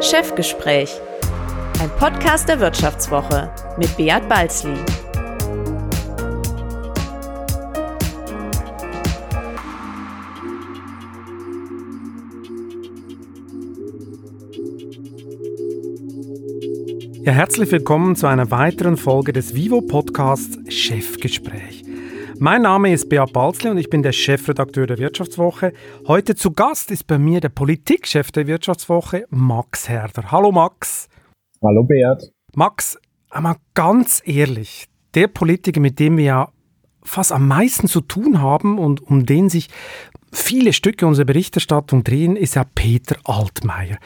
Chefgespräch, ein Podcast der Wirtschaftswoche mit Beat Balzli. Ja, herzlich willkommen zu einer weiteren Folge des Vivo Podcasts Chefgespräch. Mein Name ist Beat Balzli und ich bin der Chefredakteur der Wirtschaftswoche. Heute zu Gast ist bei mir der Politikchef der Wirtschaftswoche, Max Herder. Hallo Max. Hallo Beat. Max, einmal ganz ehrlich, der Politiker, mit dem wir ja fast am meisten zu tun haben und um den sich viele Stücke unserer Berichterstattung drehen, ist ja Peter Altmaier,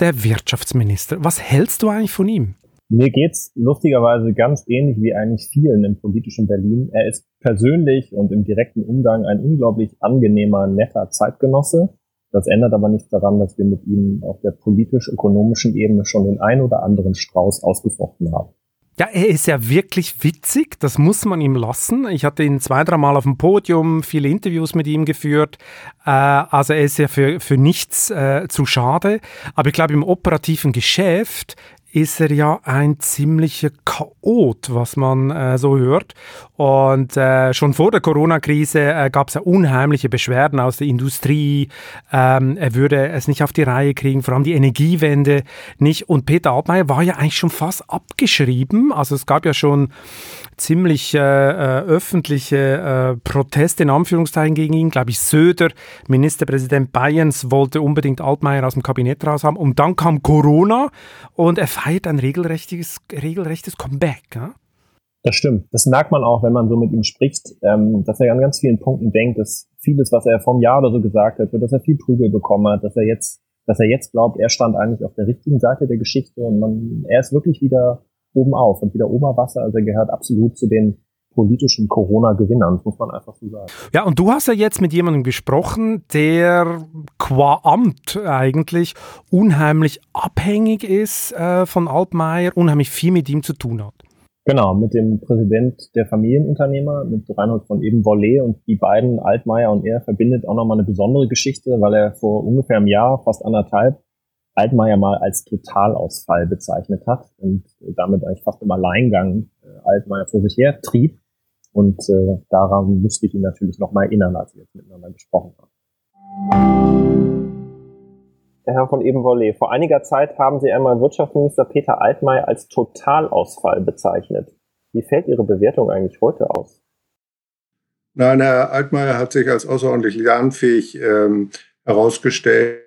der Wirtschaftsminister. Was hältst du eigentlich von ihm? Mir geht's lustigerweise ganz ähnlich wie eigentlich vielen im politischen Berlin. Er ist persönlich und im direkten Umgang ein unglaublich angenehmer, netter Zeitgenosse. Das ändert aber nichts daran, dass wir mit ihm auf der politisch-ökonomischen Ebene schon den ein oder anderen Strauß ausgefochten haben. Ja, er ist ja wirklich witzig, das muss man ihm lassen. Ich hatte ihn zwei, dreimal auf dem Podium, viele Interviews mit ihm geführt. Äh, also er ist ja für, für nichts äh, zu schade. Aber ich glaube, im operativen Geschäft ist er ja ein ziemlicher Chaot, was man äh, so hört. Und äh, schon vor der Corona-Krise äh, gab es ja unheimliche Beschwerden aus der Industrie. Ähm, er würde es nicht auf die Reihe kriegen, vor allem die Energiewende nicht. Und Peter Altmaier war ja eigentlich schon fast abgeschrieben. Also es gab ja schon ziemlich äh, äh, öffentliche äh, Proteste in Anführungszeichen gegen ihn. Glaube ich, Söder, Ministerpräsident Bayerns, wollte unbedingt Altmaier aus dem Kabinett raus haben. Und dann kam Corona und er feiert ein regelrechtes, regelrechtes Comeback. Ja? Das stimmt. Das merkt man auch, wenn man so mit ihm spricht, ähm, dass er an ganz vielen Punkten denkt, dass vieles, was er vom Jahr oder so gesagt hat, dass er viel Prügel bekommen hat, dass er jetzt, dass er jetzt glaubt, er stand eigentlich auf der richtigen Seite der Geschichte und man, er ist wirklich wieder oben auf und wieder Oberwasser. Also er gehört absolut zu den politischen Corona-Gewinnern, muss man einfach so sagen. Ja, und du hast ja jetzt mit jemandem gesprochen, der qua Amt eigentlich unheimlich abhängig ist äh, von Altmaier, unheimlich viel mit ihm zu tun hat. Genau, mit dem Präsident der Familienunternehmer, mit Reinhold von eben Vollet und die beiden, Altmaier und er, verbindet auch nochmal eine besondere Geschichte, weil er vor ungefähr einem Jahr, fast anderthalb, Altmaier mal als Totalausfall bezeichnet hat und damit eigentlich fast im Alleingang äh, Altmaier vor sich her trieb. Und äh, daran musste ich ihn natürlich nochmal erinnern, als wir jetzt miteinander gesprochen haben. Herr von Ebenwolle, vor einiger Zeit haben Sie einmal Wirtschaftsminister Peter Altmaier als Totalausfall bezeichnet. Wie fällt Ihre Bewertung eigentlich heute aus? Nein, Herr Altmaier hat sich als außerordentlich lernfähig ähm, herausgestellt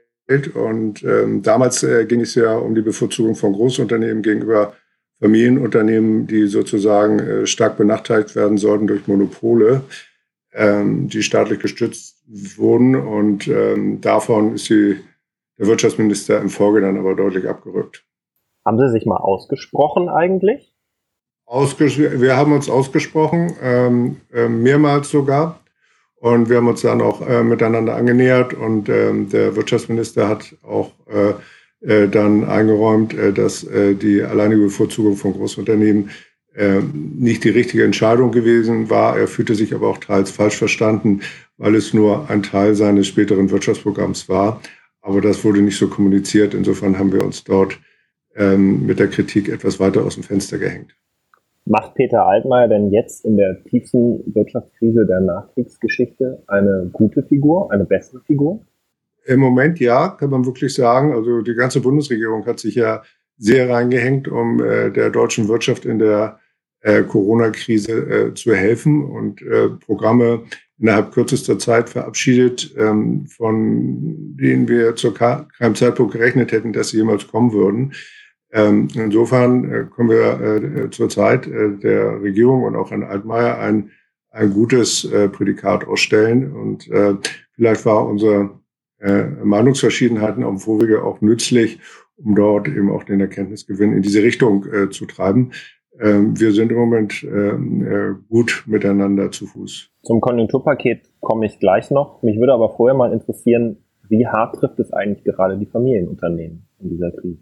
und ähm, damals äh, ging es ja um die Bevorzugung von Großunternehmen gegenüber Familienunternehmen, die sozusagen äh, stark benachteiligt werden sollten durch Monopole, ähm, die staatlich gestützt wurden. Und ähm, davon ist die, der Wirtschaftsminister im Folge dann aber deutlich abgerückt. Haben Sie sich mal ausgesprochen eigentlich? Ausges wir haben uns ausgesprochen, ähm, äh, mehrmals sogar. Und wir haben uns dann auch äh, miteinander angenähert und ähm, der Wirtschaftsminister hat auch äh, dann eingeräumt, äh, dass äh, die alleinige Bevorzugung von Großunternehmen äh, nicht die richtige Entscheidung gewesen war. Er fühlte sich aber auch teils falsch verstanden, weil es nur ein Teil seines späteren Wirtschaftsprogramms war. Aber das wurde nicht so kommuniziert. Insofern haben wir uns dort ähm, mit der Kritik etwas weiter aus dem Fenster gehängt. Macht Peter Altmaier denn jetzt in der tiefsten Wirtschaftskrise der Nachkriegsgeschichte eine gute Figur, eine bessere Figur? Im Moment ja, kann man wirklich sagen. Also die ganze Bundesregierung hat sich ja sehr reingehängt, um äh, der deutschen Wirtschaft in der äh, Corona-Krise äh, zu helfen und äh, Programme innerhalb kürzester Zeit verabschiedet, ähm, von denen wir zu keinem Zeitpunkt gerechnet hätten, dass sie jemals kommen würden. Ähm, insofern äh, können wir äh, zurzeit äh, der Regierung und auch Herrn Altmaier ein, ein gutes Prädikat ausstellen. Und vielleicht war unsere äh, Meinungsverschiedenheiten am Vorwege auch nützlich, um dort eben auch den Erkenntnisgewinn in diese Richtung äh, zu treiben. Ähm, wir sind im Moment ähm, äh, gut miteinander zu Fuß. Zum Konjunkturpaket komme ich gleich noch. Mich würde aber vorher mal interessieren, wie hart trifft es eigentlich gerade die Familienunternehmen in dieser Krise?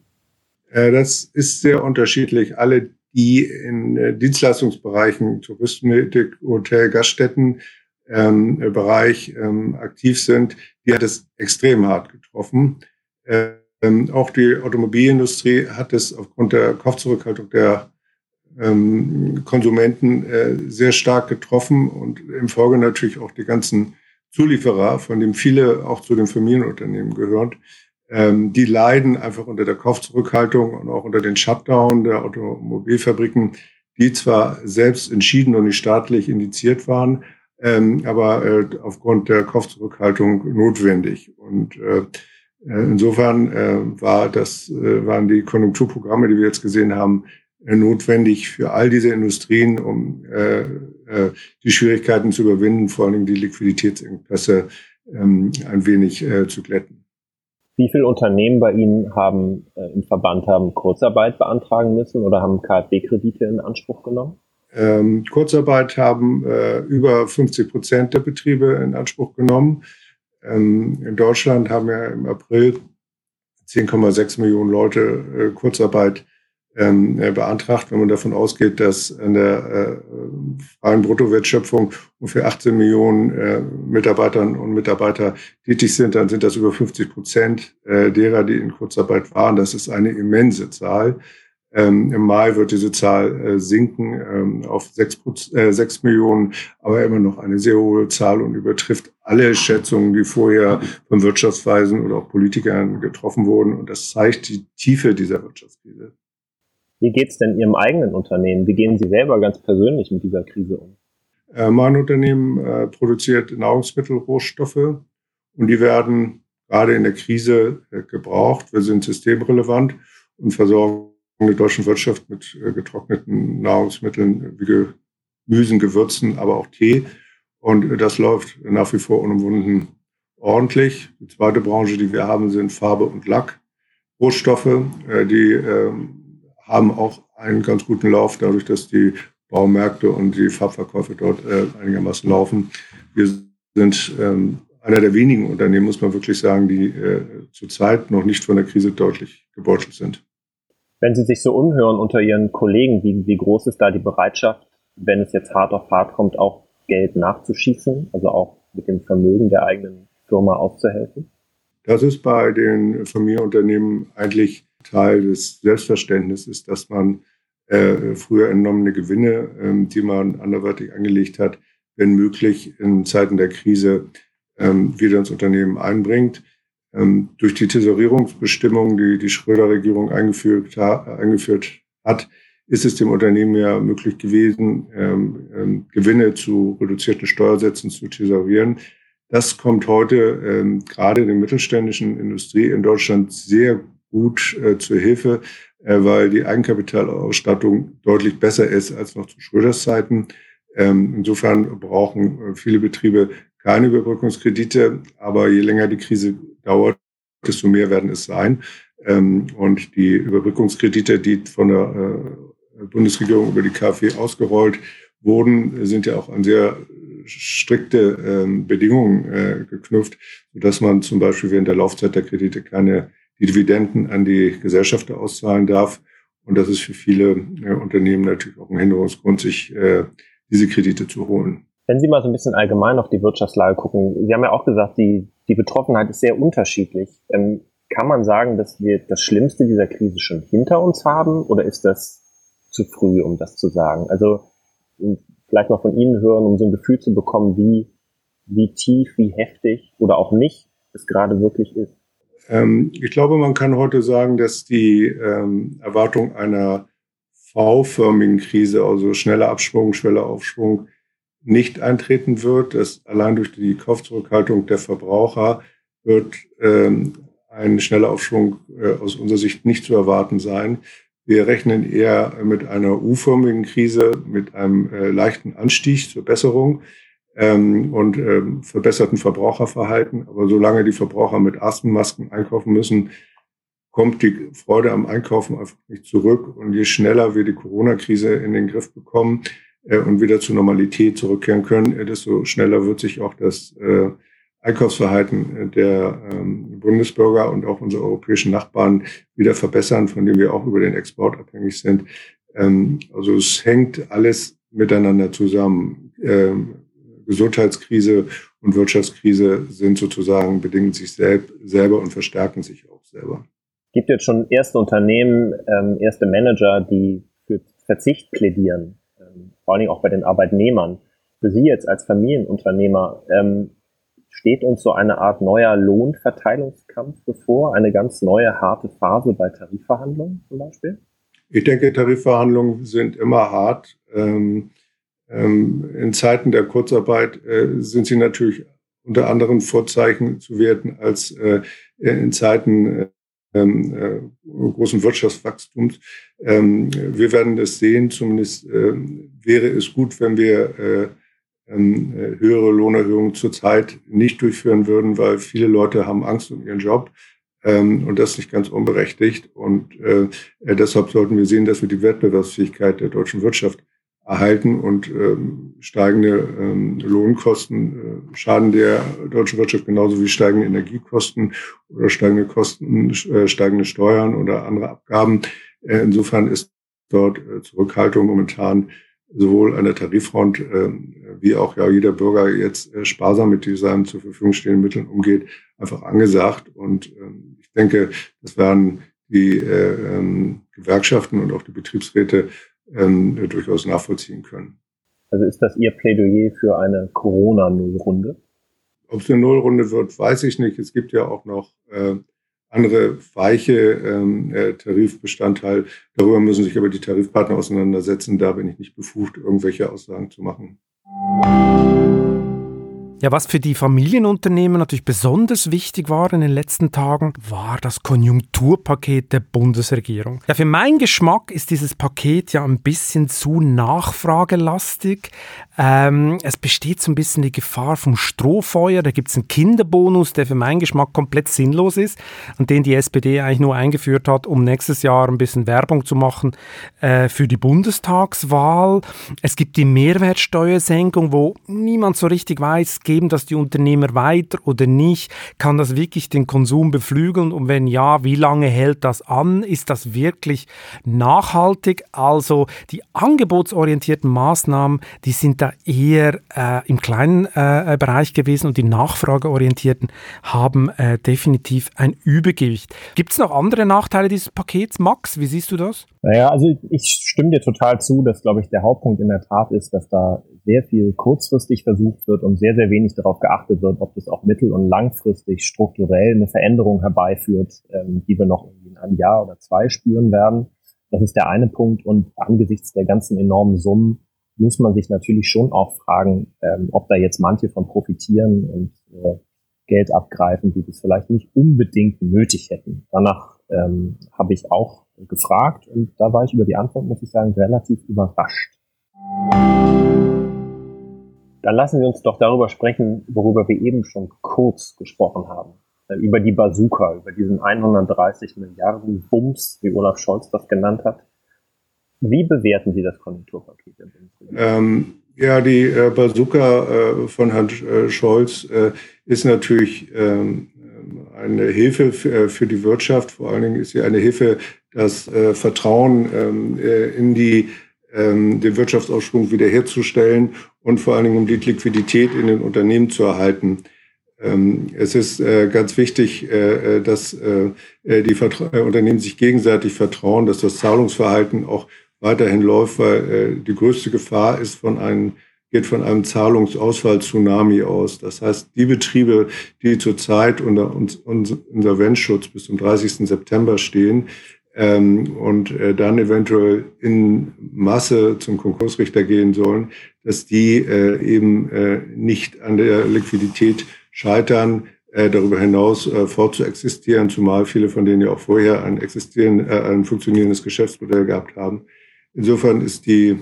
Äh, das ist sehr unterschiedlich. Alle, die in äh, Dienstleistungsbereichen, Touristik, Hotel, Gaststätten, ähm, Bereich ähm, aktiv sind, die hat es extrem hart getroffen. Äh, Ähm, auch die Automobilindustrie hat es aufgrund der Kaufzurückhaltung der ähm, Konsumenten äh, sehr stark getroffen und im Folge natürlich auch die ganzen Zulieferer, von denen viele auch zu den Familienunternehmen gehören, ähm, die leiden einfach unter der Kaufzurückhaltung und auch unter den Shutdown der Automobilfabriken, die zwar selbst entschieden und nicht staatlich indiziert waren, ähm, aber äh, aufgrund der Kaufzurückhaltung notwendig. Und äh, äh insofern äh, war das, äh, waren die Konjunkturprogramme, die wir jetzt gesehen haben, äh, notwendig für all diese Industrien, um äh, äh, die Schwierigkeiten zu überwinden, vor allem die Liquiditätsengpässe ähm, ein wenig äh, zu glätten. Wie viele Unternehmen bei Ihnen haben äh, im Verband haben Kurzarbeit beantragen müssen oder haben KfW-Kredite in Anspruch genommen? Ähm, Kurzarbeit haben äh, über 50 Prozent der Betriebe in Anspruch genommen. Ähm, in Deutschland haben ja im April 10,6 Millionen Leute äh, Kurzarbeit ähm, äh, beantragt. Wenn man davon ausgeht, dass an der äh, freien Bruttowertschöpfung ungefähr 18 Millionen äh, Mitarbeiterinnen und Mitarbeiter tätig sind, dann sind das über 50 Prozent äh, derer, die in Kurzarbeit waren. Das ist eine immense Zahl. Ähm, Im Mai wird diese Zahl äh, sinken ähm, auf sechs, äh, 6 Millionen, aber immer noch eine sehr hohe Zahl und übertrifft alle Schätzungen, die vorher von Wirtschaftsweisen oder auch Politikern getroffen wurden. Und das zeigt die Tiefe dieser Wirtschaftskrise. Wie geht es denn Ihrem eigenen Unternehmen? Wie gehen Sie selber ganz persönlich mit dieser Krise um? Äh, mein Unternehmen äh, produziert Nahrungsmittelrohstoffe und die werden gerade in der Krise äh, gebraucht. Wir sind systemrelevant und versorgen die deutsche Wirtschaft mit äh, getrockneten Nahrungsmitteln wie Gemüsen, Gewürzen, aber auch Tee. Und das läuft nach wie vor unumwunden ordentlich. Die zweite Branche, die wir haben, sind Farbe und Lack. Rohstoffe, äh, die ähm, haben auch einen ganz guten Lauf, dadurch, dass die Baumärkte und die Farbverkäufe dort äh, einigermaßen laufen. Wir sind ähm, einer der wenigen Unternehmen, muss man wirklich sagen, die äh, zurzeit noch nicht von der Krise deutlich gebeutelt sind. Wenn Sie sich so umhören unter Ihren Kollegen, wie, wie groß ist da die Bereitschaft, wenn es jetzt hart auf hart kommt, auch Geld nachzuschießen, also auch mit dem Vermögen der eigenen Firma aufzuhelfen? Das ist bei den Familienunternehmen eigentlich Teil des Selbstverständnisses, dass man äh, früher entnommene Gewinne, ähm, die man anderweitig angelegt hat, wenn möglich in Zeiten der Krise ähm, wieder ins Unternehmen einbringt. Ähm, durch die Tesorierungsbestimmungen, die die Schröder-Regierung eingeführt, ha eingeführt hat, ist es dem Unternehmen ja möglich gewesen, ähm, ähm, Gewinne zu reduzierten Steuersätzen zu tesorieren. Das kommt heute ähm, gerade in der mittelständischen Industrie in Deutschland sehr gut äh, zur Hilfe, äh, weil die Eigenkapitalausstattung deutlich besser ist als noch zu Schröders Zeiten. Ähm, insofern brauchen äh, viele Betriebe keine Überbrückungskredite, aber je länger die Krise dauert, desto mehr werden es sein. Ähm, und die Überbrückungskredite, die von der äh, Bundesregierung über die KfW ausgerollt wurden, sind ja auch an sehr strikte ähm, Bedingungen äh, geknüpft, sodass man zum Beispiel während der Laufzeit der Kredite keine Dividenden an die Gesellschafter auszahlen darf. Und das ist für viele äh, Unternehmen natürlich auch ein Hinderungsgrund, sich diese Kredite zu holen. Wenn Sie mal so ein bisschen allgemein auf die Wirtschaftslage gucken, Sie haben ja auch gesagt, die, die Betroffenheit ist sehr unterschiedlich. Ähm, kann man sagen, dass wir das Schlimmste dieser Krise schon hinter uns haben oder ist das zu früh, um das zu sagen? Also vielleicht mal von Ihnen hören, um so ein Gefühl zu bekommen, wie, wie tief, wie heftig oder auch nicht es gerade wirklich ist. Ähm, ich glaube, man kann heute sagen, dass die ähm, Erwartung einer V-förmigen Krise, also schneller Abschwung, schneller Aufschwung, nicht eintreten wird. Dass allein durch die Kaufzurückhaltung der Verbraucher wird ähm, ein schneller Aufschwung äh, aus unserer Sicht nicht zu erwarten sein. Wir rechnen eher mit einer U-förmigen Krise, mit einem äh, leichten Anstieg zur Besserung ähm, und ähm, verbesserten Verbraucherverhalten. Aber solange die Verbraucher mit Atemmasken einkaufen müssen, kommt die Freude am Einkaufen einfach nicht zurück. Und je schneller wir die Corona-Krise in den Griff bekommen und wieder zur Normalität zurückkehren können, äh, desto schneller wird sich auch das äh, Einkaufsverhalten der ähm, Bundesbürger und auch unsere europäischen Nachbarn wieder verbessern, von denen wir auch über den Export abhängig sind. Ähm, also es hängt alles miteinander zusammen. Ähm, Gesundheitskrise und Wirtschaftskrise sind sozusagen, bedingen sich selb, selber und verstärken sich auch selber. gibt jetzt schon erste Unternehmen, erste Manager, die für Verzicht plädieren, vor allen Dingen auch bei den Arbeitnehmern. Für Sie jetzt als Familienunternehmer, ähm, steht uns so eine Art neuer Lohnverteilungskampf bevor, eine ganz neue harte Phase bei Tarifverhandlungen zum Beispiel? Ich denke, Tarifverhandlungen sind immer hart. Ähm, ähm, in Zeiten der Kurzarbeit äh, sind sie natürlich unter anderen Vorzeichen zu werten als äh, in Zeiten äh, ähm, äh, großen Wirtschaftswachstums. Ähm, wir werden es sehen, zumindest äh, wäre es gut, wenn wir äh, ähm, äh, höhere Lohnerhöhungen zurzeit nicht durchführen würden, weil viele Leute haben Angst um ihren Job ähm, und das nicht ganz unberechtigt. Und äh, deshalb sollten wir sehen, dass wir die Wettbewerbsfähigkeit der deutschen Wirtschaft erhalten und ähm, steigende ähm, Lohnkosten äh, schaden der deutschen Wirtschaft genauso wie steigende Energiekosten oder steigende Kosten, äh, steigende Steuern oder andere Abgaben. Äh, insofern ist dort äh, Zurückhaltung momentan sowohl an der Tariffront äh, wie auch ja jeder Bürger jetzt äh, sparsam mit diesen zur Verfügung stehenden Mitteln umgeht, einfach angesagt. Und ähm, ich denke, das werden die äh, ähm, Gewerkschaften und auch die Betriebsräte ähm, durchaus nachvollziehen können. Also ist das Ihr Plädoyer für eine Corona-Nullrunde? Ob es eine Nullrunde wird, weiß ich nicht. Es gibt ja auch noch äh, andere weiche ähm, äh, Tarifbestandteile. Darüber müssen sich aber die Tarifpartner auseinandersetzen. Da bin ich nicht befugt, irgendwelche Aussagen zu machen. Ja, was für die Familienunternehmen natürlich besonders wichtig war in den letzten Tagen, war das Konjunkturpaket der Bundesregierung. Ja, für meinen Geschmack ist dieses Paket ja ein bisschen zu nachfragelastig. Ähm, es besteht so ein bisschen die Gefahr vom Strohfeuer. Da gibt es einen Kinderbonus, der für meinen Geschmack komplett sinnlos ist und den die SPD eigentlich nur eingeführt hat, um nächstes Jahr ein bisschen Werbung zu machen äh, für die Bundestagswahl. Es gibt die Mehrwertsteuersenkung, wo niemand so richtig weiß, geben das die Unternehmer weiter oder nicht? Kann das wirklich den Konsum beflügeln? Und wenn ja, wie lange hält das an? Ist das wirklich nachhaltig? Also die angebotsorientierten Maßnahmen, die sind da eher äh, im kleinen äh, Bereich gewesen und die nachfrageorientierten haben äh, definitiv ein Übergewicht. Gibt es noch andere Nachteile dieses Pakets? Max, wie siehst du das? Naja, also ich stimme dir total zu, dass, glaube ich, der Hauptpunkt in der Tat ist, dass da sehr viel kurzfristig versucht wird und sehr, sehr wenig darauf geachtet wird, ob das auch mittel- und langfristig strukturell eine Veränderung herbeiführt, ähm, die wir noch in einem Jahr oder zwei spüren werden. Das ist der eine Punkt. Und angesichts der ganzen enormen Summen muss man sich natürlich schon auch fragen, ähm, ob da jetzt manche von profitieren und äh, Geld abgreifen, die das vielleicht nicht unbedingt nötig hätten. Danach ähm, habe ich auch gefragt und da war ich über die Antwort, muss ich sagen, relativ überrascht. Dann lassen wir uns doch darüber sprechen, worüber wir eben schon kurz gesprochen haben. Äh, über die Bazooka, über diesen 130 Milliarden Bums, wie Olaf Scholz das genannt hat. Wie bewerten Sie das Konjunkturpaket? Ähm, ja, die äh, Bazooka äh, von Herrn äh, Scholz äh, ist natürlich ähm, eine Hilfe für, äh, für, die Wirtschaft. Vor allen Dingen ist sie eine Hilfe, das Vertrauen ähm, in die ähm, den Wirtschaftsaufschwung wiederherzustellen und vor allen Dingen um die Liquidität in den Unternehmen zu erhalten. Ähm, es ist äh, ganz wichtig, äh, äh dass die Unternehmen sich gegenseitig vertrauen, dass das Zahlungsverhalten auch weiterhin läuft, weil die größte Gefahr ist von einem geht von einem Zahlungsausfall-Tsunami aus. Das heißt, die Betriebe, die zurzeit unter Insolvenzschutz bis zum 30. September stehen, ähm, und dann eventuell in Masse zum Konkursrichter gehen sollen, dass die äh, eben äh, nicht an der Liquidität scheitern, äh, darüber hinaus äh, fortzuexistieren, zumal viele von denen ja auch vorher ein existieren, äh, ein funktionierendes Geschäftsmodell gehabt haben. Insofern ist die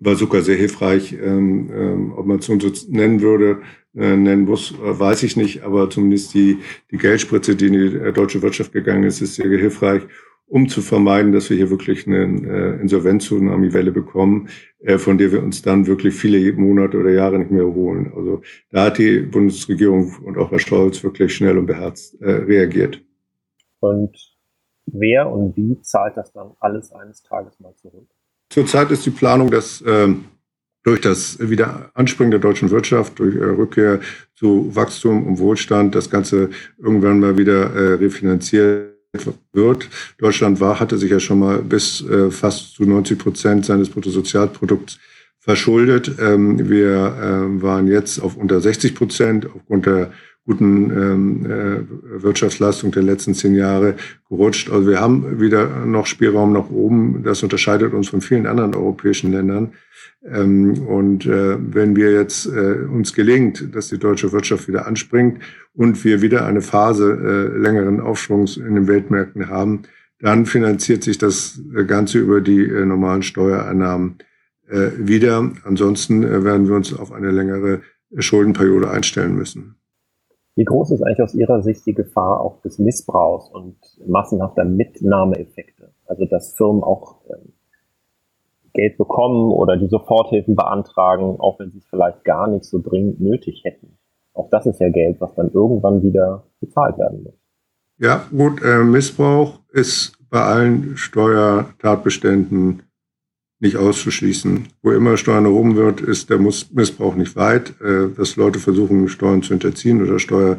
Bazooka sehr hilfreich. Ähm, ähm, ob man es so nennen würde, äh, nennen muss, äh, weiß ich nicht, aber zumindest die, die Geldspritze, die in die äh, deutsche Wirtschaft gegangen ist, ist sehr hilfreich um zu vermeiden, dass wir hier wirklich eine äh, Insolvenz-Tsunami-Welle bekommen, äh, von der wir uns dann wirklich viele Monate oder Jahre nicht mehr erholen. Also da hat die Bundesregierung und auch Herr Scholz wirklich schnell und beherzt äh, reagiert. Und wer und wie zahlt das dann alles eines Tages mal zurück? Zurzeit ist die Planung, dass äh, durch das Wiederanspringen der deutschen Wirtschaft, durch äh, Rückkehr zu Wachstum und Wohlstand, das Ganze irgendwann mal wieder äh, refinanziert wird. Deutschland war, hatte sich ja schon mal bis äh, fast zu 90 Prozent seines Bruttosozialprodukts verschuldet. Ähm, wir äh, waren jetzt auf unter 60 Prozent aufgrund der guten ähm, äh, Wirtschaftsleistung der letzten zehn Jahre gerutscht. Also wir haben wieder noch Spielraum nach oben. Das unterscheidet uns von vielen anderen europäischen Ländern. Ähm, und äh, wenn wir jetzt äh, uns gelingt, dass die deutsche Wirtschaft wieder anspringt und wir wieder eine Phase äh, längeren Aufschwungs in den Weltmärkten haben, dann finanziert sich das Ganze über die äh, normalen Steuereinnahmen äh, wieder. Ansonsten äh, werden wir uns auf eine längere Schuldenperiode einstellen müssen. Wie groß ist eigentlich aus Ihrer Sicht die Gefahr auch des Missbrauchs und massenhafter Mitnahmeeffekte? Also dass Firmen auch ähm, Geld bekommen oder die Soforthilfen beantragen, auch wenn sie es vielleicht gar nicht so dringend nötig hätten. Auch das ist ja Geld, was dann irgendwann wieder bezahlt werden muss. Ja, gut, äh, Missbrauch ist bei allen Steuertatbeständen nicht auszuschließen. Wo immer Steuern erhoben wird, ist der Missbrauch nicht weit, äh, dass Leute versuchen, Steuern zu hinterziehen oder Steuer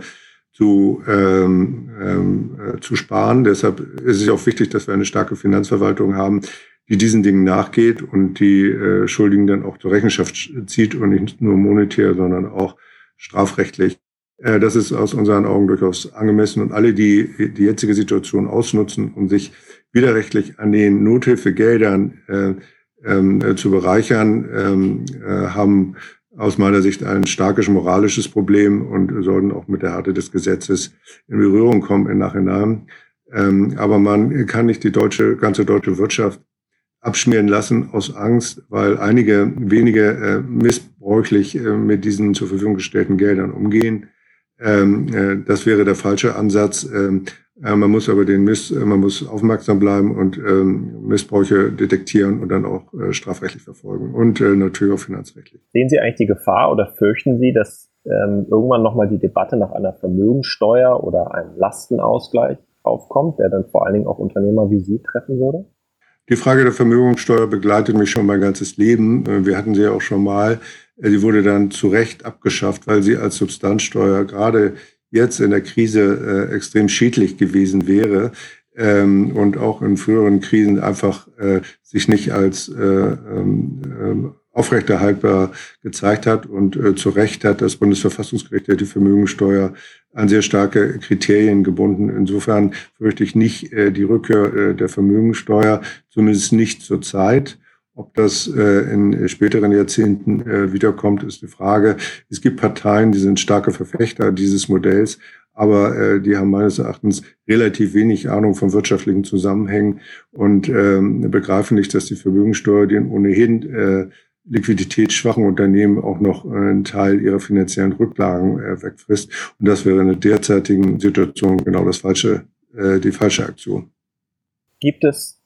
zu, ähm, ähm, äh, zu sparen. Deshalb ist es auch wichtig, dass wir eine starke Finanzverwaltung haben, die diesen Dingen nachgeht und die äh, Schuldigen dann auch zur Rechenschaft zieht und nicht nur monetär, sondern auch strafrechtlich. Äh, das ist aus unseren Augen durchaus angemessen und alle, die die jetzige Situation ausnutzen, um sich widerrechtlich an den Nothilfegeldern äh, ähm, äh, zu bereichern, ähm, äh, haben aus meiner Sicht ein starkes moralisches Problem und sollten auch mit der Härte des Gesetzes in Berührung kommen im Nachhinein. Ähm, aber man kann nicht die deutsche, ganze deutsche Wirtschaft abschmieren lassen aus Angst, weil einige wenige äh, missbräuchlich äh, mit diesen zur Verfügung gestellten Geldern umgehen. Ähm, äh, das wäre der falsche Ansatz. Ähm, äh, man muss aber den Miss, äh, man muss aufmerksam bleiben und ähm, Missbräuche detektieren und dann auch äh, strafrechtlich verfolgen und äh, natürlich auch finanzrechtlich. Sehen Sie eigentlich die Gefahr oder fürchten Sie, dass ähm, irgendwann nochmal die Debatte nach einer Vermögensteuer oder einem Lastenausgleich aufkommt, der dann vor allen Dingen auch Unternehmer wie Sie treffen würde? Die Frage der Vermögensteuer begleitet mich schon mein ganzes Leben. Äh, wir hatten sie ja auch schon mal. Sie wurde dann zu Recht abgeschafft, weil sie als Substanzsteuer gerade jetzt in der Krise äh, extrem schädlich gewesen wäre ähm, und auch in früheren Krisen einfach äh, sich nicht als äh, ähm, äh, aufrechterhaltbar gezeigt hat. Und äh, zu Recht hat das Bundesverfassungsgericht ja die Vermögensteuer an sehr starke Kriterien gebunden. Insofern fürchte ich nicht äh, die Rückkehr äh, der Vermögensteuer, zumindest nicht zur Zeit. Ob das äh, in späteren Jahrzehnten äh, wiederkommt, ist eine Frage. Es gibt Parteien, die sind starke Verfechter dieses Modells, aber äh, die haben meines Erachtens relativ wenig Ahnung von wirtschaftlichen Zusammenhängen und ähm, begreifen nicht, dass die Vermögensteuer den ohnehin äh, liquiditätsschwachen Unternehmen auch noch einen Teil ihrer finanziellen Rücklagen äh, wegfrisst. Und das wäre in der derzeitigen Situation genau das falsche, äh, die falsche Aktion. Gibt es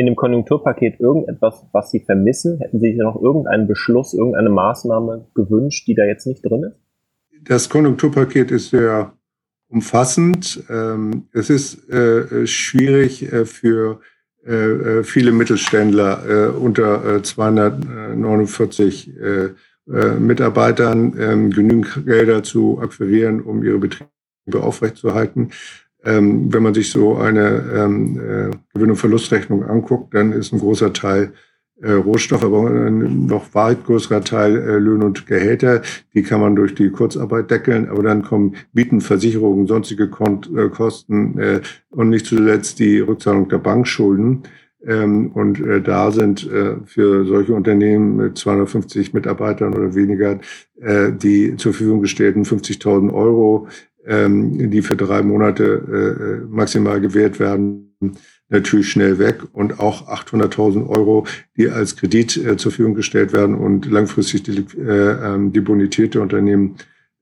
in dem Konjunkturpaket irgendetwas, was Sie vermissen? Hätten Sie sich noch irgendeinen Beschluss, irgendeine Maßnahme gewünscht, die da jetzt nicht drin ist? Das Konjunkturpaket ist sehr umfassend. Ähm, es ist äh, schwierig äh, für äh, viele Mittelständler unter 249 Mitarbeitern ähm, genügend Gelder zu akquirieren, um ihre Betriebe aufrechtzuerhalten. Ähm, wenn man sich so eine ähm, äh, Gewinn- und Verlustrechnung anguckt, dann ist ein großer Teil äh, Rohstoff, aber ein noch weit größerer Teil äh, Löhne und Gehälter. Die kann man durch die Kurzarbeit deckeln, aber dann kommen Mieten, Versicherungen, sonstige Kont äh, Kosten äh, und nicht zuletzt die Rückzahlung der Bankschulden. Ähm, und äh, da sind äh, für solche Unternehmen mit 250 Mitarbeitern oder weniger äh, die zur Verfügung gestellten 50.000 Euro ähm, die für drei Monate äh, äh, maximal gewährt werden, natürlich schnell weg und auch 800.000 Euro, die als Kredit äh, zur Verfügung gestellt werden und langfristig die, äh, ähm, die Bonität der Unternehmen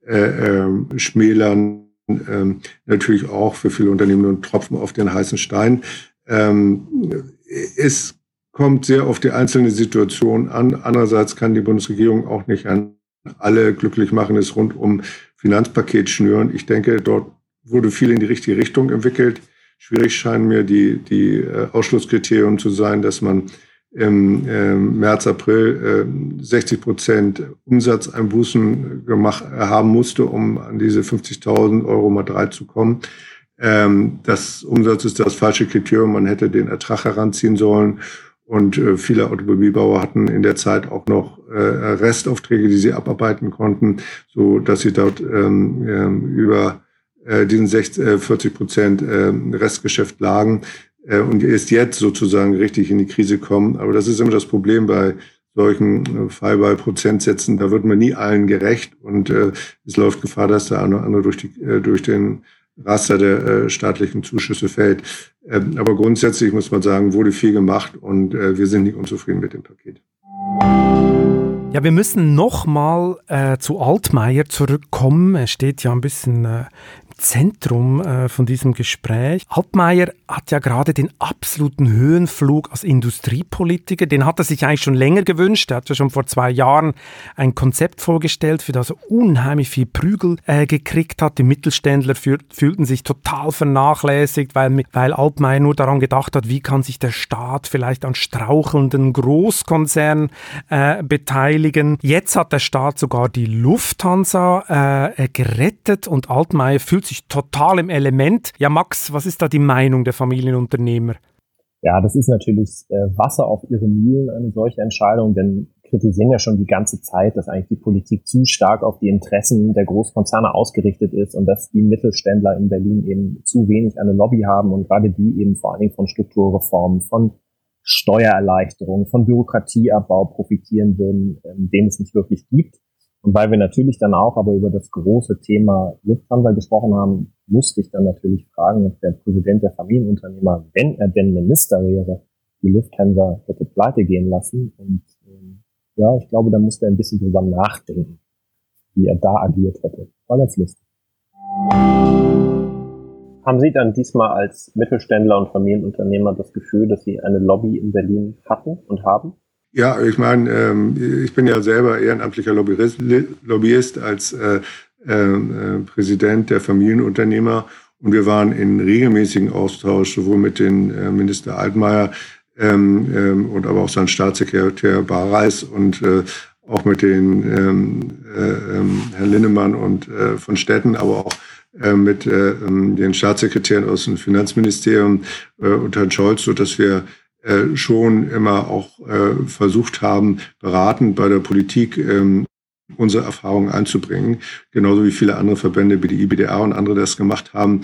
äh, äh, schmälern, äh, natürlich auch für viele Unternehmen und Tropfen auf den heißen Stein. Ähm, es kommt sehr auf die einzelne Situation an. Andererseits kann die Bundesregierung auch nicht an alle glücklich machen, es rund um Finanzpaket schnüren. Ich denke, dort wurde viel in die richtige Richtung entwickelt. Schwierig scheinen mir die, die äh, Ausschlusskriterien zu sein, dass man im äh, März, April äh, 60 Prozent Umsatzeinbußen gemacht haben musste, um an diese 50.000 Euro mal drei zu kommen. Ähm, das Umsatz ist das falsche Kriterium. Man hätte den Ertrag heranziehen sollen. Und äh, viele Automobilbauer hatten in der Zeit auch noch äh, Restaufträge, die sie abarbeiten konnten, so dass sie dort ähm, ähm über äh, diesen 60, äh, 40 Prozent äh, Restgeschäft lagen äh, und erst jetzt sozusagen richtig in die Krise kommen. Aber das ist immer das Problem bei solchen äh, Fallball-Prozentsätzen. Da wird man nie allen gerecht und äh, es läuft Gefahr, dass der eine oder andere durch, die, äh, durch den Raster der äh, staatlichen Zuschüsse fällt. Ähm, aber grundsätzlich muss man sagen, wurde viel gemacht und äh, wir sind nicht unzufrieden mit dem Paket. Ja, wir müssen nochmal äh, zu Altmaier zurückkommen. Er steht ja ein bisschen äh, Zentrum äh, von diesem Gespräch. Altmaier hat ja gerade den absoluten Höhenflug als Industriepolitiker. Den hat er sich eigentlich schon länger gewünscht. Er hat ja schon vor zwei Jahren ein Konzept vorgestellt, für das er unheimlich viel Prügel äh, gekriegt hat. Die Mittelständler fühl fühlten sich total vernachlässigt, weil, weil Altmaier nur daran gedacht hat, wie kann sich der Staat vielleicht an strauchelnden Großkonzernen äh, beteiligen. Jetzt hat der Staat sogar die Lufthansa äh, gerettet und Altmaier fühlt sich total im Element. Ja, Max, was ist da die Meinung der Familienunternehmer? Ja, das ist natürlich äh, Wasser auf ihre Mühlen, eine solche Entscheidung, denn kritisieren ja schon die ganze Zeit, dass eigentlich die Politik zu stark auf die Interessen der Großkonzerne ausgerichtet ist und dass die Mittelständler in Berlin eben zu wenig eine Lobby haben und gerade die eben vor allen Dingen von Strukturreformen, von Steuererleichterungen, von Bürokratieabbau profitieren würden, ähm, den es nicht wirklich gibt. Und weil wir natürlich dann auch aber über das große Thema Lufthansa gesprochen haben, musste ich dann natürlich fragen, ob der Präsident der Familienunternehmer, wenn er denn Minister wäre, die Lufthansa hätte pleite gehen lassen. Und ähm, ja, ich glaube, da musste er ein bisschen drüber nachdenken, wie er da agiert hätte. War ganz lustig. Haben Sie dann diesmal als Mittelständler und Familienunternehmer das Gefühl, dass Sie eine Lobby in Berlin hatten und haben? Ja, ich meine, ähm, ich bin ja selber ehrenamtlicher Lobbyist, Lobbyist als äh, äh, Präsident der Familienunternehmer. Und wir waren in regelmäßigen Austausch sowohl mit dem äh, Minister Altmaier ähm, ähm, und aber auch seinem Staatssekretär Barreis und äh, auch mit den ähm, äh, ähm, Herrn Linnemann und äh, von Städten, aber auch mit ähm, den Staatssekretären aus dem Finanzministerium und Herrn Scholz, so dass wir äh, schon immer auch äh, versucht haben, beratend bei der Politik ähm, unsere Erfahrungen einzubringen, genauso wie viele andere Verbände wie die IBDA und andere das gemacht haben.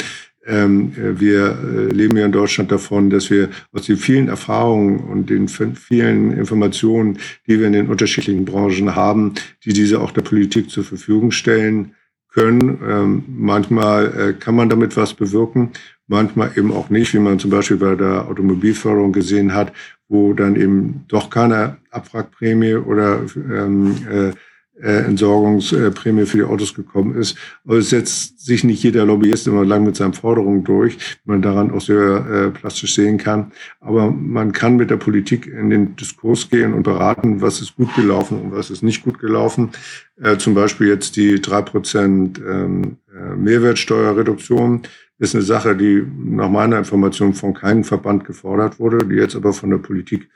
Ähm, äh, wir leben ja in Deutschland davon, dass wir aus den vielen Erfahrungen und den vielen Informationen, die wir in den unterschiedlichen Branchen haben, die diese auch der Politik zur Verfügung stellen können. Ähm, manchmal kann man damit was bewirken manchmal eben auch nicht, wie man zum Beispiel bei der Automobilförderung gesehen hat, wo dann eben doch keine Abwrackprämie oder ähm, äh, äh, Entsorgungsprämie für die Autos gekommen ist. Aber es setzt sich nicht jeder Lobbyist immer lang mit seinen Forderungen durch, wie man daran auch sehr äh, plastisch sehen kann. Aber man kann mit der Politik in den Diskurs gehen und beraten, was ist gut gelaufen und was ist nicht gut gelaufen. Äh, zum Beispiel jetzt die drei Prozent ähm, äh, Mehrwertsteuerreduktion ist eine Sache, die nach meiner Information von keinem Verband gefordert wurde, die jetzt aber von der Politik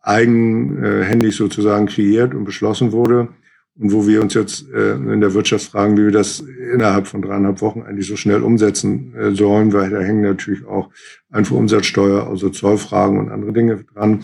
eigenhändig sozusagen kreiert und beschlossen wurde. Und wo wir uns jetzt äh, in der Wirtschaft fragen, wie wir das innerhalb von dreieinhalb Wochen eigentlich so schnell umsetzen äh, sollen, weil da hängen natürlich auch einfach Umsatzsteuer, also Zollfragen und andere Dinge dran.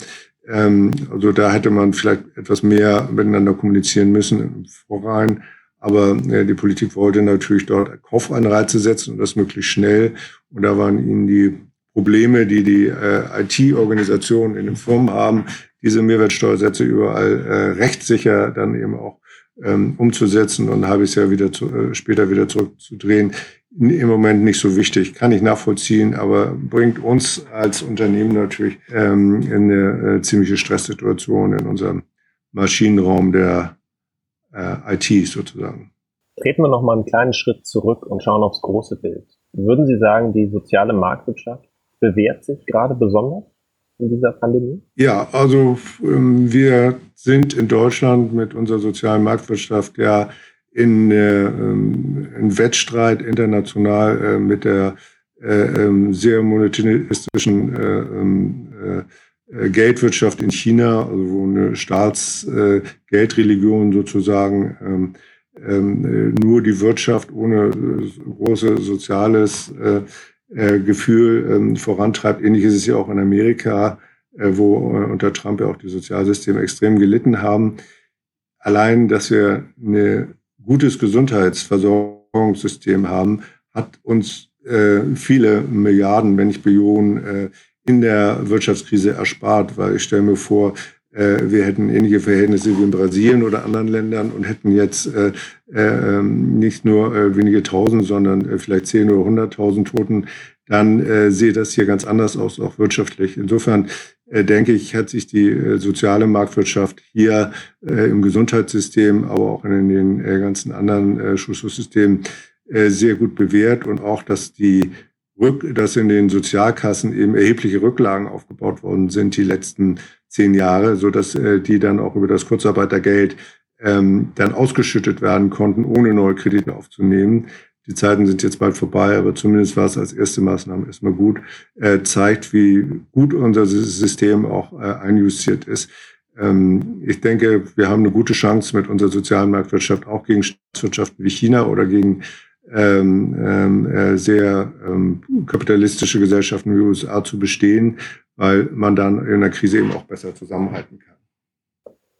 Ähm, also da hätte man vielleicht etwas mehr miteinander kommunizieren müssen im Vorrein. Aber äh, die Politik wollte natürlich dort Kaufanreize setzen und das möglichst schnell. Und da waren ihnen die Probleme, die die äh, IT-Organisationen in den Firmen haben, diese Mehrwertsteuersätze überall äh, rechtssicher dann eben auch ähm, umzusetzen und habe ich ja wieder zu, äh, später wieder zurückzudrehen. Im Moment nicht so wichtig, kann ich nachvollziehen, aber bringt uns als Unternehmen natürlich ähm, in eine äh, ziemliche Stresssituation in unserem Maschinenraum der äh, IT sozusagen. Treten wir noch mal einen kleinen Schritt zurück und schauen aufs große Bild. Würden Sie sagen, die soziale Marktwirtschaft bewährt sich gerade besonders in dieser Pandemie? Ja, also ähm, wir sind in Deutschland mit unserer sozialen Marktwirtschaft ja in, äh, in Wettstreit international äh, mit der äh, ähm, sehr monetaristischen äh, Geldwirtschaft in China, also wo eine Staatsgeldreligion äh, sozusagen ähm, ähm, äh, nur die Wirtschaft ohne äh, große soziales äh, äh, Gefühl ähm, vorantreibt. Ähnlich ist es ja auch in Amerika, äh, wo unter Trump ja auch die Sozialsysteme extrem gelitten haben. Allein, dass wir ein gutes Gesundheitsversorgungssystem haben, hat uns äh, viele Milliarden, wenn nicht Billionen, äh, in der Wirtschaftskrise erspart, weil ich stelle mir vor, äh, wir hätten ähnliche Verhältnisse wie in Brasilien oder anderen Ländern und hätten jetzt äh, äh, ähm, nicht nur äh, wenige Tausend, sondern äh, vielleicht zehn oder hunderttausend Toten, dann äh, sehe das hier ganz anders aus, auch wirtschaftlich. Insofern denke ich, hat sich die soziale Marktwirtschaft hier im Gesundheitssystem, aber auch in den ganzen anderen Schutzsystemen äh, sehr gut bewährt und auch, dass die Rück, dass in den Sozialkassen eben erhebliche Rücklagen aufgebaut worden sind die letzten zehn Jahre, so dass äh, die dann auch über das Kurzarbeitergeld ähm, dann ausgeschüttet werden konnten, ohne neue Kredite aufzunehmen. Die Zeiten sind jetzt bald vorbei, aber zumindest war es als erste Maßnahme erstmal gut, äh, zeigt, wie gut unser System auch äh, einjustiert ist. Ähm, ich denke, wir haben eine gute Chance mit unserer sozialen Marktwirtschaft auch gegen Staatswirtschaften wie China oder gegen ähm, ähm, äh, sehr ähm, kapitalistische Gesellschaften wie die USA zu bestehen, weil man dann in der Krise eben auch besser zusammenhalten kann.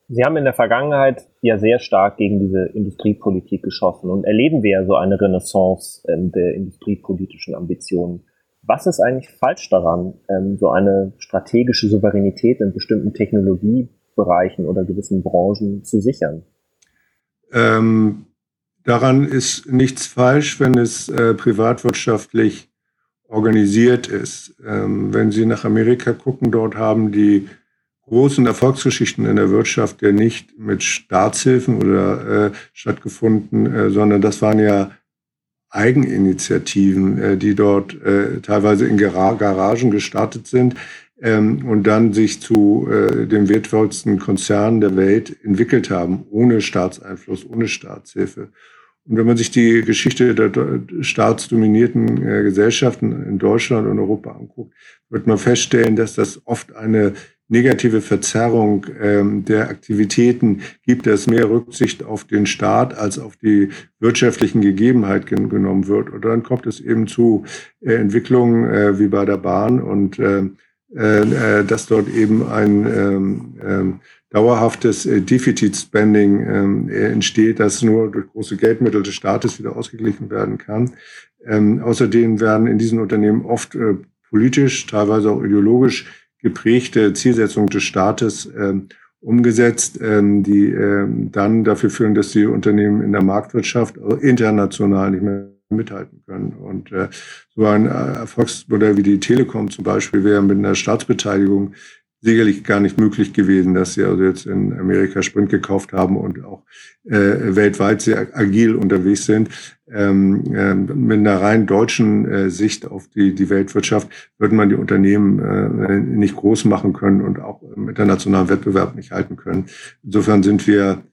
Sie haben in der Vergangenheit ja sehr stark gegen diese Industriepolitik geschossen und erleben wir ja so eine Renaissance ähm, der industriepolitischen Ambitionen. Was ist eigentlich falsch daran, ähm, so eine strategische Souveränität in bestimmten Technologiebereichen oder gewissen Branchen zu sichern? Ähm, Daran ist nichts falsch, wenn es äh, privatwirtschaftlich organisiert ist. Ähm, wenn Sie nach Amerika gucken, dort haben die großen Erfolgsgeschichten in der Wirtschaft ja nicht mit Staatshilfen oder äh, stattgefunden, äh, sondern das waren ja Eigeninitiativen, äh, die dort äh, teilweise in Gar Garagen gestartet sind ähm, und dann sich zu äh, den wertvollsten Konzernen der Welt entwickelt haben, ohne Staatseinfluss, ohne Staatshilfe. Und wenn man sich die Geschichte der staatsdominierten äh, Gesellschaften in Deutschland und Europa anguckt, wird man feststellen, dass das oft eine negative Verzerrung ähm, der Aktivitäten gibt, dass mehr Rücksicht auf den Staat als auf die wirtschaftlichen Gegebenheiten genommen wird. Und dann kommt es eben zu äh, Entwicklungen äh, wie bei der Bahn und äh, äh, dass dort eben ein ähm, ähm, dauerhaftes äh, Defizit-Spending ähm, äh, entsteht, das nur durch große Geldmittel des Staates wieder ausgeglichen werden kann. Ähm, außerdem werden in diesen Unternehmen oft äh, politisch, teilweise auch ideologisch geprägte Zielsetzungen des Staates ähm, umgesetzt, ähm, die ähm, dann dafür führen, dass die Unternehmen in der Marktwirtschaft international nicht mehr mithalten können. Und äh, so ein Erfolgsmodell wie die Telekom zum Beispiel wäre mit einer Staatsbeteiligung sicherlich gar nicht möglich gewesen, dass sie also jetzt in Amerika Sprint gekauft haben und auch äh, weltweit sehr agil unterwegs sind. Ähm, äh, mit einer rein deutschen äh, Sicht auf die, die Weltwirtschaft würde man die Unternehmen äh, nicht groß machen können und auch im internationalen Wettbewerb nicht halten können. Insofern sind wir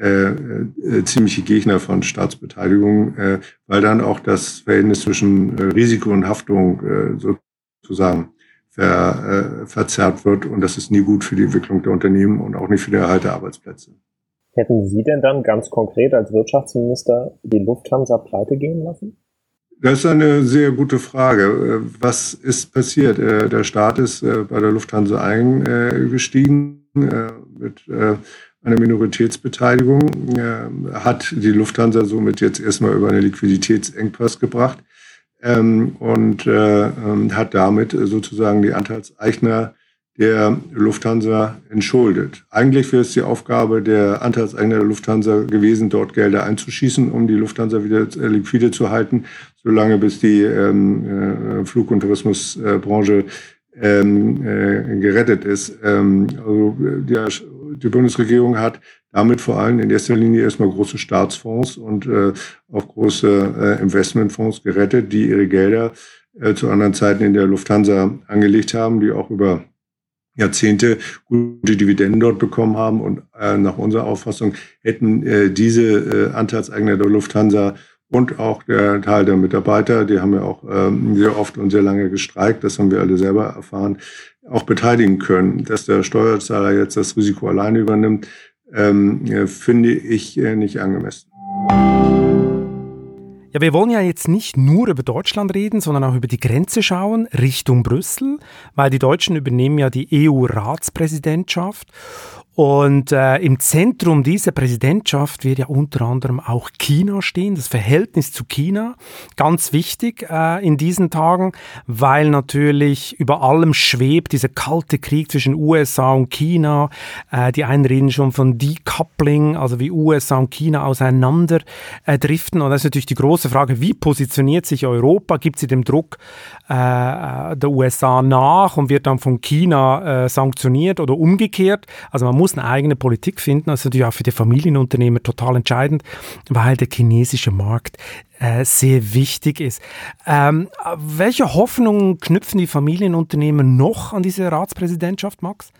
äh, äh, ziemliche Gegner von Staatsbeteiligung, äh, weil dann auch das Verhältnis zwischen äh, Risiko und Haftung äh, sozusagen ver, äh, verzerrt wird. Und das ist nie gut für die Entwicklung der Unternehmen und auch nicht für den Erhalt der Arbeitsplätze. Hätten Sie denn dann ganz konkret als Wirtschaftsminister die Lufthansa pleite gehen lassen? Das ist eine sehr gute Frage. Äh, was ist passiert? Äh, der Staat ist äh, bei der Lufthansa eingestiegen mit einer Minoritätsbeteiligung, hat die Lufthansa somit jetzt erstmal über eine Liquiditätsengpass gebracht ähm, und äh, ähm, hat damit sozusagen die Anteilseigner der Lufthansa entschuldet. Eigentlich wäre es die Aufgabe der Anteilseigner der Lufthansa gewesen, dort Gelder einzuschießen, um die Lufthansa wieder äh, liquide zu halten, solange bis die ähm, äh, Flug- und Tourismusbranche ähm, äh, gerettet ist. Ähm, also die, die Bundesregierung hat damit vor allem in erster Linie erstmal große Staatsfonds und äh, auch große äh, Investmentfonds gerettet, die ihre Gelder äh, zu anderen Zeiten in der Lufthansa angelegt haben, die auch über Jahrzehnte gute Dividenden dort bekommen haben. Und äh, nach unserer Auffassung hätten äh, diese äh, Anteilseigner der Lufthansa und auch der Teil der Mitarbeiter, die haben ja auch ähm, sehr oft und sehr lange gestreikt, das haben wir alle selber erfahren, auch beteiligen können. Dass der Steuerzahler jetzt das Risiko alleine übernimmt, ähm, finde ich äh, nicht angemessen. Ja, wir wollen ja jetzt nicht nur über Deutschland reden, sondern auch über die Grenze schauen, Richtung Brüssel, weil die Deutschen übernehmen ja die EU-Ratspräsidentschaft. Und äh, im Zentrum dieser Präsidentschaft wird ja unter anderem auch China stehen, das Verhältnis zu China. Ganz wichtig äh, in diesen Tagen, weil natürlich über allem schwebt dieser kalte Krieg zwischen USA und China. Äh, die einen reden schon von Decoupling, also wie USA und China auseinander äh, driften. Und das ist natürlich die große Frage, wie positioniert sich Europa? Gibt sie dem Druck äh, der USA nach und wird dann von China äh, sanktioniert oder umgekehrt? Also man muss muss eine eigene Politik finden. Also natürlich auch für die Familienunternehmer total entscheidend, weil der chinesische Markt äh, sehr wichtig ist. Ähm, welche Hoffnungen knüpfen die Familienunternehmer noch an diese Ratspräsidentschaft, Max?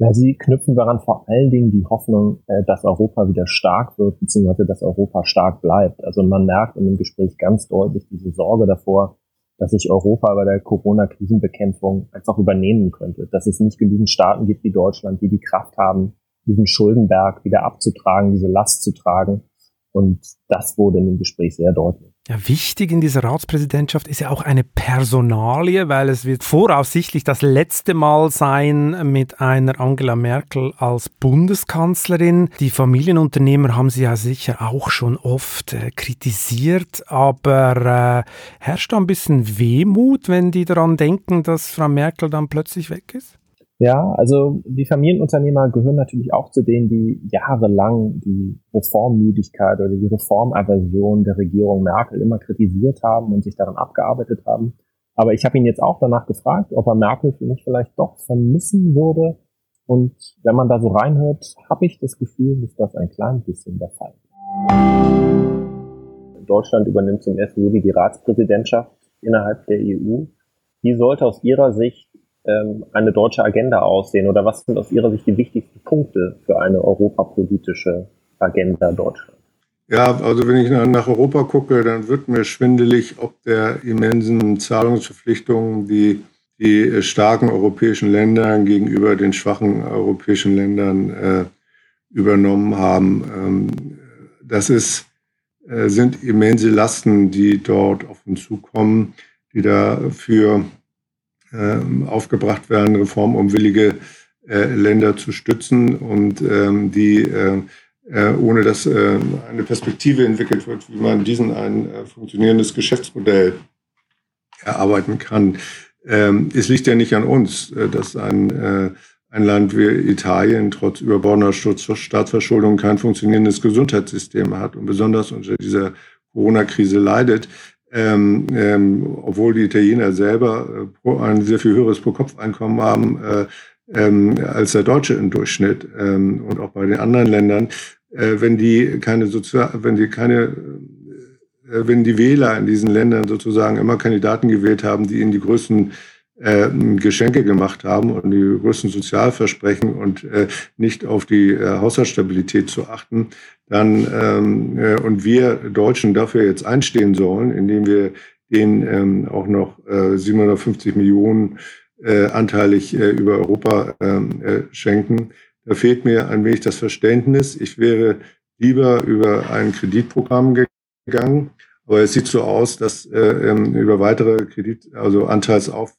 Ja, sie knüpfen daran vor allen Dingen die Hoffnung, äh, dass Europa wieder stark wird, beziehungsweise dass Europa stark bleibt. Also man merkt in dem Gespräch ganz deutlich diese Sorge davor, dass sich Europa bei der Corona-Krisenbekämpfung einfach übernehmen könnte. Dass es nicht genügend Staaten gibt wie Deutschland, die die Kraft haben, diesen Schuldenberg wieder abzutragen, diese Last zu tragen. Und das wurde in dem Gespräch sehr deutlich. Ja, wichtig in dieser Ratspräsidentschaft ist ja auch eine Personalie, weil es wird voraussichtlich das letzte Mal sein mit einer Angela Merkel als Bundeskanzlerin. Die Familienunternehmer haben sie ja sicher auch schon oft äh, kritisiert, aber äh, herrscht da ein bisschen Wehmut, wenn die daran denken, dass Frau Merkel dann plötzlich weg ist? Ja, also die Familienunternehmer gehören natürlich auch zu denen, die jahrelang die Reformmüdigkeit oder die Reformaversion der Regierung Merkel immer kritisiert haben und sich daran abgearbeitet haben. Aber ich habe ihn jetzt auch danach gefragt, ob er Merkel für mich vielleicht doch vermissen würde. Und wenn man da so reinhört, habe ich das Gefühl, dass das ein klein bisschen der Fall ist. Deutschland übernimmt zum 1. Juli die Ratspräsidentschaft innerhalb der EU. Die sollte aus Ihrer Sicht ähm, eine deutsche Agenda aussehen oder was sind aus Ihrer Sicht die wichtigsten Punkte für eine europapolitische Agenda Deutschlands? Ja, also wenn ich nach Europa gucke, dann wird mir schwindelig, ob der immensen Zahlungsverpflichtungen, die die starken europäischen Länder gegenüber den schwachen europäischen Ländern äh, übernommen haben. Ähm, das ist, äh, sind immense Lasten, die dort auf uns zukommen, die dafür aufgebracht werden, reformunwillige äh, Länder zu stützen und ähm, die äh, äh, ohne dass äh, eine Perspektive entwickelt wird, wie man diesen ein funktionierendes Geschäftsmodell erarbeiten kann. Ähm, es liegt ja nicht an uns, dass ein, ein Land wie Italien trotz überbordener Staatsverschuldung kein funktionierendes Gesundheitssystem hat und besonders unter dieser Corona-Krise leidet ähm, ähm, obwohl die Italiener selber äh, ein sehr viel höheres Pro-Kopf-Einkommen haben äh, ähm, als der Deutsche im Durchschnitt ähm, und auch bei den anderen Ländern, äh, wenn die keine Sozial, wenn die keine, äh, wenn die Wähler in diesen Ländern sozusagen immer Kandidaten gewählt haben, die ihnen die größten äh, Geschenke gemacht haben und die größten Sozialversprechen und äh, nicht auf die äh, Haushaltsstabilität zu achten, dann ähm, äh, und wir Deutschen dafür jetzt einstehen sollen, indem wir denen ähm, auch noch äh, 750 Millionen äh, anteilig äh, über Europa ähm, äh, schenken. Da fehlt mir ein wenig das Verständnis. Ich wäre lieber über ein Kreditprogramm gegangen, aber es sieht so aus, dass äh, ähm, über weitere Kredit, also Anteilsauf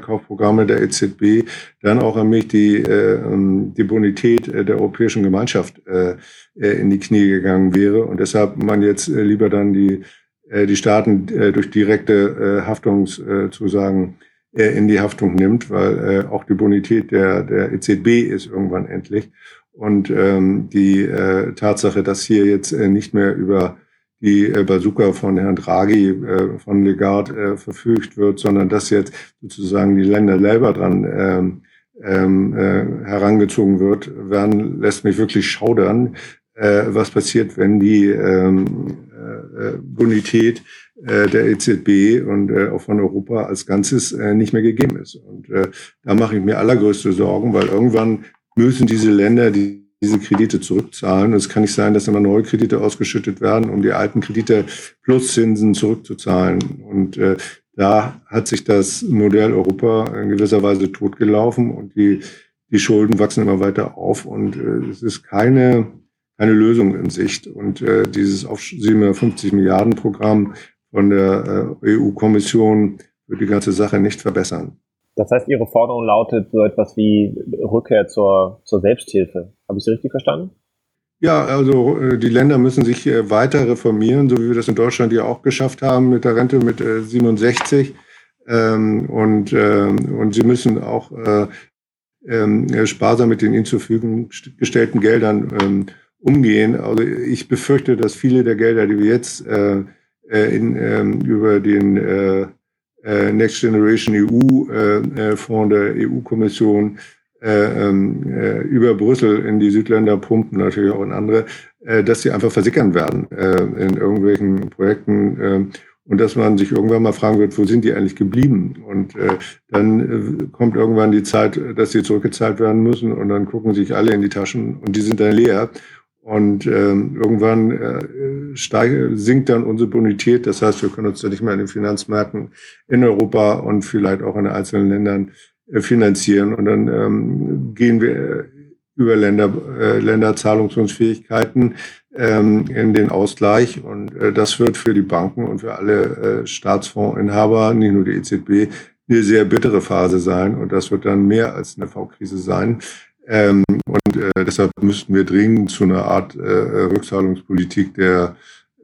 Kaufprogramme der EZB dann auch allmählich die, äh, ähm, die Bonität äh, der Europäischen Gemeinschaft äh, äh, in die Knie gegangen wäre und deshalb man jetzt äh, lieber dann die, äh, die Staaten äh, durch direkte äh, Haftungszusagen äh, in die Haftung nimmt, weil äh, auch die Bonität der, der EZB ist irgendwann endlich. Und ähm, die äh, Tatsache, dass hier jetzt äh, nicht mehr über die äh, Bazooka von Herrn Draghi, äh, von Legard äh, verfügt wird, sondern dass jetzt sozusagen die Länder selber dran ähm, ähm, äh, herangezogen wird, werden, lässt mich wirklich schaudern, äh, was passiert, wenn die ähm, äh, Bonität äh, der EZB und äh, auch von Europa als Ganzes äh, nicht mehr gegeben ist. Und äh, da mache ich mir allergrößte Sorgen, weil irgendwann müssen diese Länder, die diese Kredite zurückzahlen. es kann nicht sein, dass immer neue Kredite ausgeschüttet werden, um die alten Kredite plus Zinsen zurückzuzahlen. Und äh, da hat sich das Modell Europa in gewisser Weise totgelaufen und die, die Schulden wachsen immer weiter auf. Und äh, es ist keine keine Lösung in Sicht. Und äh, dieses auf 750 Milliarden Programm von der äh, EU-Kommission wird die ganze Sache nicht verbessern. Das heißt, Ihre Forderung lautet so etwas wie Rückkehr zur, zur Selbsthilfe. Habe ich Sie richtig verstanden? Ja, also äh, die Länder müssen sich äh, weiter reformieren, so wie wir das in Deutschland ja auch geschafft haben mit der Rente mit 67. Ähm, und, ähm, und sie müssen auch ähm, sparsam mit den ihnen zur Verfügung gestellten Geldern umgehen. Also ich befürchte, dass viele der Gelder, die wir jetzt in, über den Next Generation EU Fonds der EU-Kommission äh, ähm, äh, über Brüssel in die Südländer pumpen, natürlich auch in andere, äh, dass sie einfach versickern werden äh, in irgendwelchen Projekten äh, und dass man sich irgendwann mal fragen wird, wo sind die eigentlich geblieben? Und äh, dann äh, kommt irgendwann die Zeit, dass sie zurückgezahlt werden müssen und dann gucken sich alle in die Taschen und die sind dann leer. Und ähm, irgendwann äh, steig, sinkt dann unsere Bonität. Das heißt, wir können uns dann nicht mehr in den Finanzmärkten in Europa und vielleicht auch in den einzelnen Ländern äh, finanzieren. Und dann ähm, gehen wir äh, über Länder, äh, Länderzahlungsunfähigkeiten ähm, in den Ausgleich. Und äh, das wird für die Banken und für alle äh, Staatsfondsinhaber, nicht nur die EZB, eine sehr bittere Phase sein. Und das wird dann mehr als eine V-Krise sein. Ähm, und äh, deshalb müssten wir dringend zu einer Art äh, Rückzahlungspolitik der,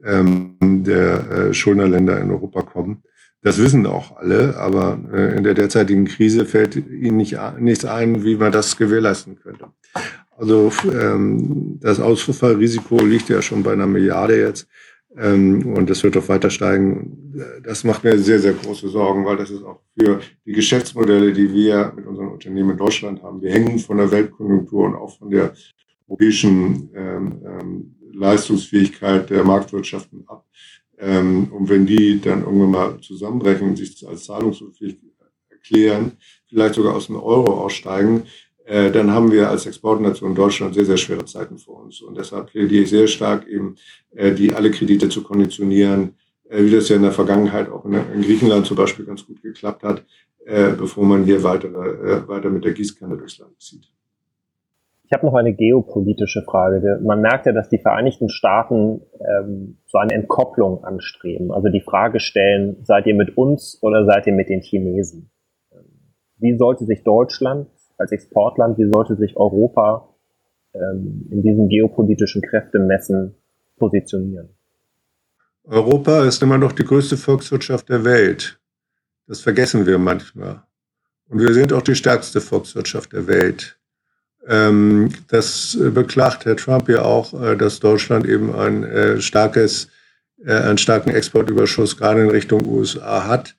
ähm, der äh, Schuldnerländer in Europa kommen. Das wissen auch alle, aber äh, in der derzeitigen Krise fällt ihnen nicht, nichts ein, wie man das gewährleisten könnte. Also ähm, das Ausfallrisiko liegt ja schon bei einer Milliarde jetzt ähm, und das wird auch weiter steigen. Das macht mir sehr, sehr große Sorgen, weil das ist auch für die Geschäftsmodelle, die wir mit unseren Unternehmen in Deutschland haben. Wir hängen von der Weltkonjunktur und auch von der europäischen ähm, Leistungsfähigkeit der Marktwirtschaften ab. Ähm, und wenn die dann irgendwann mal zusammenbrechen und sich als zahlungsunfähig erklären, vielleicht sogar aus dem Euro aussteigen, äh, dann haben wir als Exportnation Deutschland sehr, sehr schwere Zeiten vor uns. Und deshalb plädiere ich sehr stark eben, äh, die alle Kredite zu konditionieren, äh, wie das ja in der Vergangenheit auch in, Griechenland zum Beispiel ganz gut geklappt hat, bevor man hier weitere, weiter mit der Gießkanne durchs Land zieht. Ich habe noch eine geopolitische Frage. Man merkt ja, dass die Vereinigten Staaten ähm, so eine Entkopplung anstreben. Also die Frage stellen, seid ihr mit uns oder seid ihr mit den Chinesen? Wie sollte sich Deutschland als Exportland, wie sollte sich Europa ähm, in diesem geopolitischen Kräftemessen positionieren? Europa ist immer noch die größte Volkswirtschaft der Welt. Das vergessen wir manchmal. Und wir sind auch die stärkste Volkswirtschaft der Welt. Ähm, das beklagt Herr Trump ja auch, äh, dass Deutschland eben ein äh, starkes, äh, einen starken Exportüberschuss gerade in Richtung USA hat.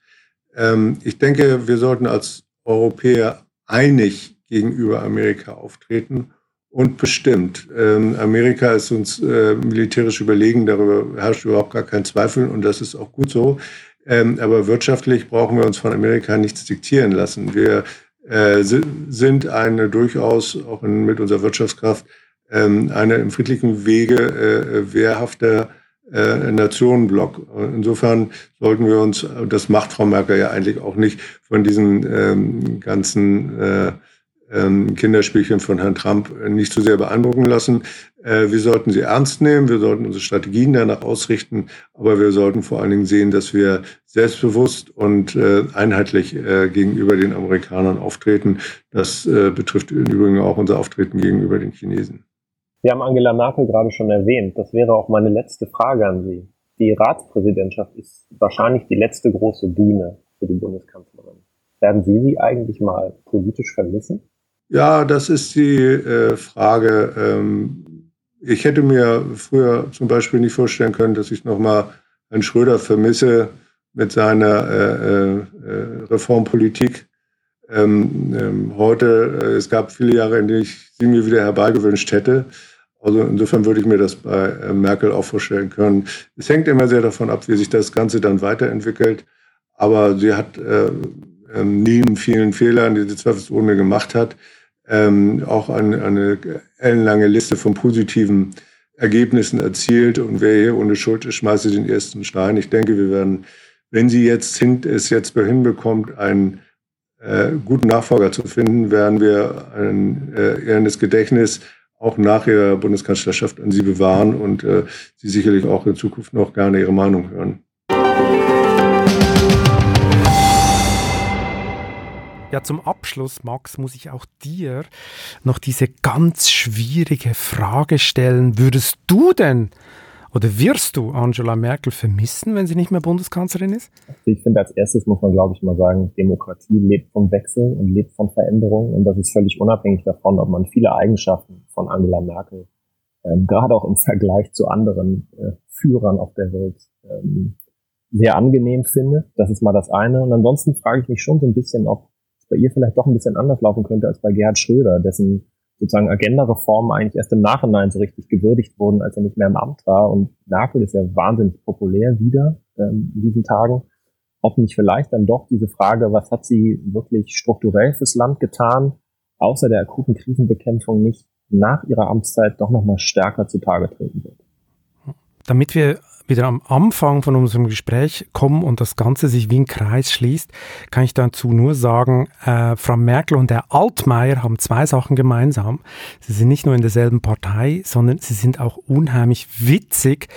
Ähm, ich denke, wir sollten als Europäer einig gegenüber Amerika auftreten und bestimmt. Ähm, Amerika ist uns militärisch überlegen, darüber herrscht überhaupt gar kein Zweifel und das ist auch gut so. aber wirtschaftlich brauchen wir uns von Amerika nichts diktieren lassen. Wir äh, sind eine durchaus auch in, mit unserer Wirtschaftskraft ähm, eine im friedlichen Wege äh, wehrhafter äh, Nationenblock. Insofern sollten wir uns, das macht Frau Merkel ja eigentlich auch nicht, von diesen ähm, ganzen äh, ähm, Kinderspielchen von Herrn Trump nicht zu sehr beeindrucken lassen. Äh, wir sollten sie ernst nehmen, wir sollten unsere Strategien danach ausrichten, aber wir sollten vor allen Dingen sehen, dass wir selbstbewusst und äh, einheitlich äh, gegenüber den Amerikanern auftreten. Das betrifft im Übrigen auch unser Auftreten gegenüber den Chinesen. Sie haben Angela Merkel gerade schon erwähnt. Das wäre auch meine letzte Frage an Sie. Die Ratspräsidentschaft ist wahrscheinlich die letzte große Bühne für die Bundeskanzlerin. Werden Sie sie eigentlich mal politisch vermissen? Ja, das ist die äh, Frage. Ähm, ich hätte mir früher zum Beispiel nicht vorstellen können, dass ich nochmal Herrn Schröder vermisse mit seiner äh, äh, äh, Reformpolitik. Ähm, ähm, heute, äh, es gab viele Jahre, in denen ich sie mir wieder herbeigewünscht hätte. Also insofern würde ich mir das bei äh, Merkel auch vorstellen können. Es hängt immer sehr davon ab, wie sich das Ganze dann weiterentwickelt. Aber sie hat äh, ähm, neben vielen Fehlern, die sie zweifelsohne gemacht hat, ähm, auch eine, eine ellenlange Liste von positiven Ergebnissen erzielt. Und wer hier ohne Schuld ist, schmeißt den ersten Stein. Ich denke, wir werden, wenn sie jetzt es jetzt hinbekommt, einen äh, guten Nachfolger zu finden, werden wir ein äh, ehrendes Gedächtnis auch nach ihrer Bundeskanzlerschaft an Sie bewahren und äh, Sie sicherlich auch in Zukunft noch gerne Ihre Meinung hören. Ja, zum Abschluss, Max, muss ich auch dir noch diese ganz schwierige Frage stellen. Würdest du denn oder wirst du Angela Merkel vermissen, wenn sie nicht mehr Bundeskanzlerin ist? Ich finde, als erstes muss man, glaube ich, mal sagen, Demokratie lebt vom Wechsel und lebt von Veränderung. Und das ist völlig unabhängig davon, ob man viele Eigenschaften von Angela Merkel, ähm, gerade auch im Vergleich zu anderen äh, Führern auf der Welt, ähm, sehr angenehm findet. Das ist mal das eine. Und ansonsten frage ich mich schon so ein bisschen, ob bei ihr vielleicht doch ein bisschen anders laufen könnte als bei Gerhard Schröder, dessen sozusagen Agenda-Reformen eigentlich erst im Nachhinein so richtig gewürdigt wurden, als er nicht mehr im Amt war. Und Merkel ist ja wahnsinnig populär wieder ähm, in diesen Tagen. Ob nicht vielleicht dann doch diese Frage, was hat sie wirklich strukturell fürs Land getan, außer der akuten Krisenbekämpfung nicht nach ihrer Amtszeit doch nochmal stärker zutage treten wird. Damit wir wieder am Anfang von unserem Gespräch kommen und das Ganze sich wie ein Kreis schließt, kann ich dazu nur sagen, äh, Frau Merkel und Herr Altmaier haben zwei Sachen gemeinsam. Sie sind nicht nur in derselben Partei, sondern sie sind auch unheimlich witzig.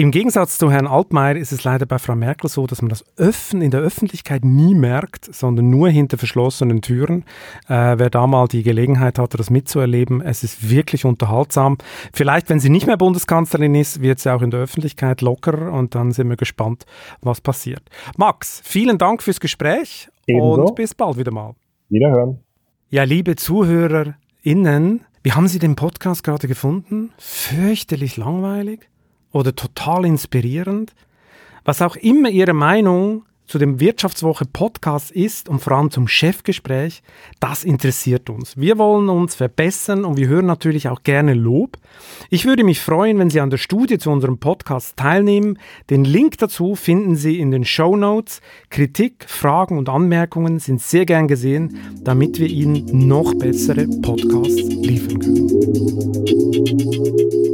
Im Gegensatz zu Herrn Altmaier ist es leider bei Frau Merkel so, dass man das Öffnen in der Öffentlichkeit nie merkt, sondern nur hinter verschlossenen Türen. Äh, wer da mal die Gelegenheit hatte, das mitzuerleben, es ist wirklich unterhaltsam. Vielleicht, wenn sie nicht mehr Bundeskanzlerin ist, wird sie auch in der Öffentlichkeit locker und dann sind wir gespannt, was passiert. Max, vielen Dank fürs Gespräch Ebenso. und bis bald wieder mal. Wiederhören. Ja, liebe ZuhörerInnen, wie haben Sie den Podcast gerade gefunden? Fürchterlich langweilig? Oder total inspirierend. Was auch immer Ihre Meinung zu dem Wirtschaftswoche Podcast ist und vor allem zum Chefgespräch, das interessiert uns. Wir wollen uns verbessern und wir hören natürlich auch gerne Lob. Ich würde mich freuen, wenn Sie an der Studie zu unserem Podcast teilnehmen. Den Link dazu finden Sie in den Show Notes. Kritik, Fragen und Anmerkungen sind sehr gern gesehen, damit wir Ihnen noch bessere Podcasts liefern können.